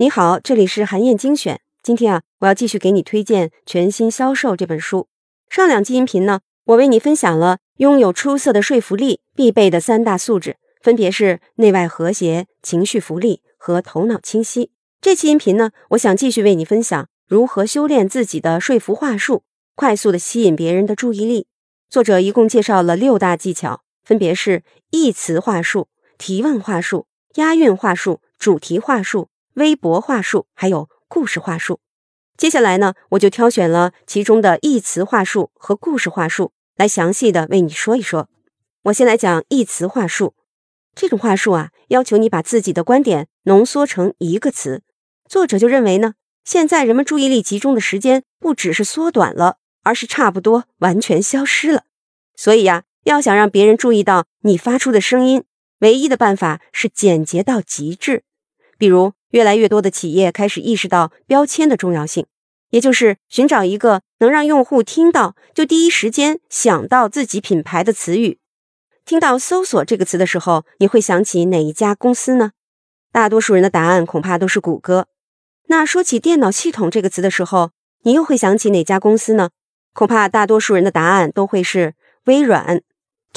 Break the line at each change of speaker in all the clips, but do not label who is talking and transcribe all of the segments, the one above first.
你好，这里是韩燕精选。今天啊，我要继续给你推荐《全新销售》这本书。上两期音频呢，我为你分享了拥有出色的说服力必备的三大素质，分别是内外和谐、情绪福利和头脑清晰。这期音频呢，我想继续为你分享如何修炼自己的说服话术，快速的吸引别人的注意力。作者一共介绍了六大技巧，分别是意词话术、提问话术、押韵话术、主题话术。微博话术还有故事话术，接下来呢，我就挑选了其中的一词话术和故事话术来详细的为你说一说。我先来讲一词话术，这种话术啊，要求你把自己的观点浓缩成一个词。作者就认为呢，现在人们注意力集中的时间不只是缩短了，而是差不多完全消失了。所以呀，要想让别人注意到你发出的声音，唯一的办法是简洁到极致，比如。越来越多的企业开始意识到标签的重要性，也就是寻找一个能让用户听到就第一时间想到自己品牌的词语。听到“搜索”这个词的时候，你会想起哪一家公司呢？大多数人的答案恐怕都是谷歌。那说起电脑系统这个词的时候，你又会想起哪家公司呢？恐怕大多数人的答案都会是微软。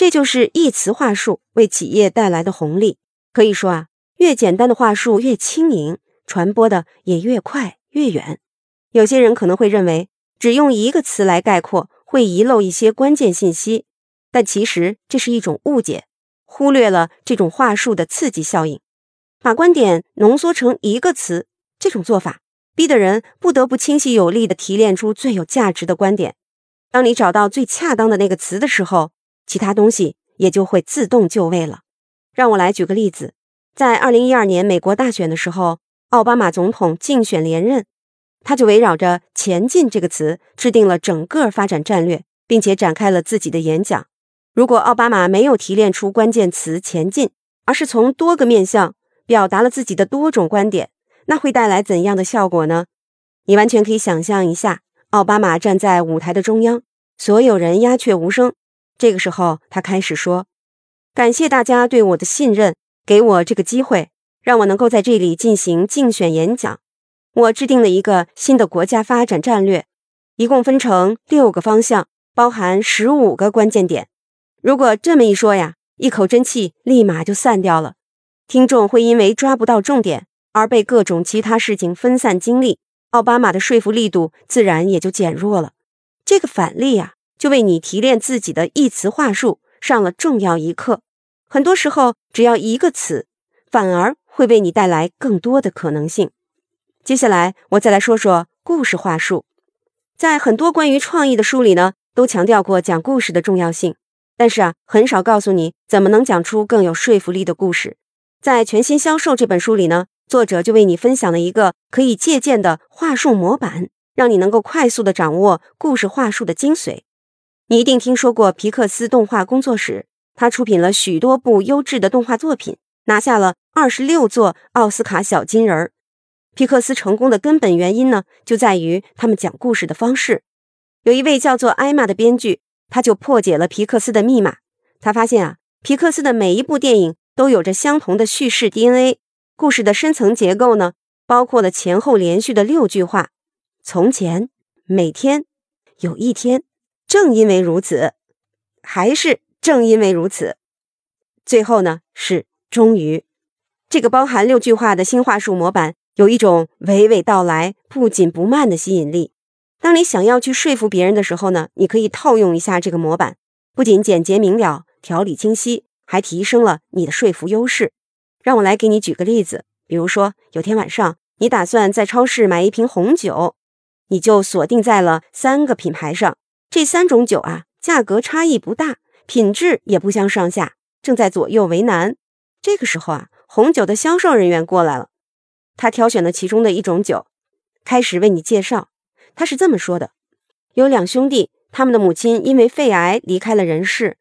这就是一词话术为企业带来的红利。可以说啊。越简单的话术越轻盈，传播的也越快越远。有些人可能会认为，只用一个词来概括会遗漏一些关键信息，但其实这是一种误解，忽略了这种话术的刺激效应。把观点浓缩成一个词，这种做法逼得人不得不清晰有力地提炼出最有价值的观点。当你找到最恰当的那个词的时候，其他东西也就会自动就位了。让我来举个例子。在二零一二年美国大选的时候，奥巴马总统竞选连任，他就围绕着“前进”这个词制定了整个发展战略，并且展开了自己的演讲。如果奥巴马没有提炼出关键词“前进”，而是从多个面向表达了自己的多种观点，那会带来怎样的效果呢？你完全可以想象一下，奥巴马站在舞台的中央，所有人鸦雀无声。这个时候，他开始说：“感谢大家对我的信任。”给我这个机会，让我能够在这里进行竞选演讲。我制定了一个新的国家发展战略，一共分成六个方向，包含十五个关键点。如果这么一说呀，一口真气立马就散掉了。听众会因为抓不到重点而被各种其他事情分散精力，奥巴马的说服力度自然也就减弱了。这个反例呀，就为你提炼自己的一词话术上了重要一课。很多时候，只要一个词，反而会为你带来更多的可能性。接下来，我再来说说故事话术。在很多关于创意的书里呢，都强调过讲故事的重要性，但是啊，很少告诉你怎么能讲出更有说服力的故事。在《全新销售》这本书里呢，作者就为你分享了一个可以借鉴的话术模板，让你能够快速的掌握故事话术的精髓。你一定听说过皮克斯动画工作室。他出品了许多部优质的动画作品，拿下了二十六座奥斯卡小金人儿。皮克斯成功的根本原因呢，就在于他们讲故事的方式。有一位叫做艾玛的编剧，他就破解了皮克斯的密码。他发现啊，皮克斯的每一部电影都有着相同的叙事 DNA。故事的深层结构呢，包括了前后连续的六句话：从前，每天，有一天，正因为如此，还是。正因为如此，最后呢是终于，这个包含六句话的新话术模板有一种娓娓道来、不紧不慢的吸引力。当你想要去说服别人的时候呢，你可以套用一下这个模板，不仅简洁明了、条理清晰，还提升了你的说服优势。让我来给你举个例子，比如说有天晚上你打算在超市买一瓶红酒，你就锁定在了三个品牌上，这三种酒啊价格差异不大。品质也不相上下，正在左右为难。这个时候啊，红酒的销售人员过来了，他挑选了其中的一种酒，开始为你介绍。他是这么说的：有两兄弟，他们的母亲因为肺癌离开了人世。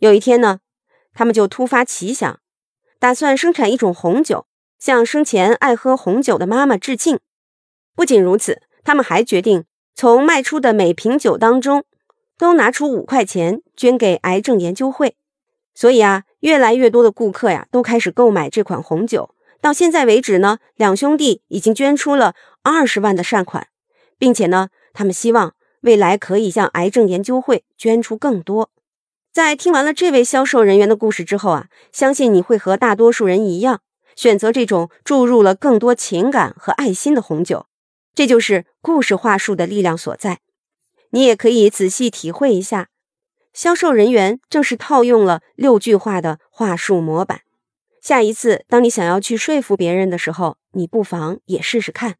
有一天呢，他们就突发奇想，打算生产一种红酒，向生前爱喝红酒的妈妈致敬。不仅如此，他们还决定从卖出的每瓶酒当中。都拿出五块钱捐给癌症研究会，所以啊，越来越多的顾客呀都开始购买这款红酒。到现在为止呢，两兄弟已经捐出了二十万的善款，并且呢，他们希望未来可以向癌症研究会捐出更多。在听完了这位销售人员的故事之后啊，相信你会和大多数人一样，选择这种注入了更多情感和爱心的红酒。这就是故事话术的力量所在。你也可以仔细体会一下，销售人员正是套用了六句话的话术模板。下一次，当你想要去说服别人的时候，你不妨也试试看。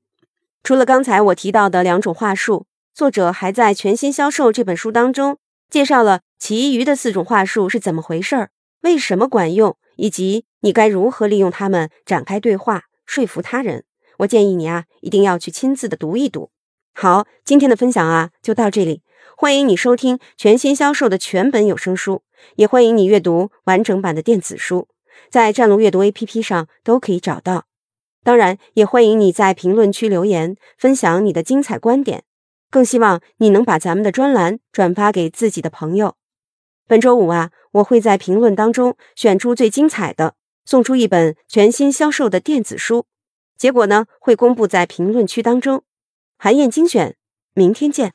除了刚才我提到的两种话术，作者还在《全新销售》这本书当中介绍了。其余的四种话术是怎么回事儿？为什么管用？以及你该如何利用它们展开对话，说服他人？我建议你啊，一定要去亲自的读一读。好，今天的分享啊，就到这里。欢迎你收听全新销售的全本有声书，也欢迎你阅读完整版的电子书，在战龙阅读 APP 上都可以找到。当然，也欢迎你在评论区留言，分享你的精彩观点。更希望你能把咱们的专栏转发给自己的朋友。本周五啊，我会在评论当中选出最精彩的，送出一本全新销售的电子书。结果呢，会公布在评论区当中。韩燕精选，明天见。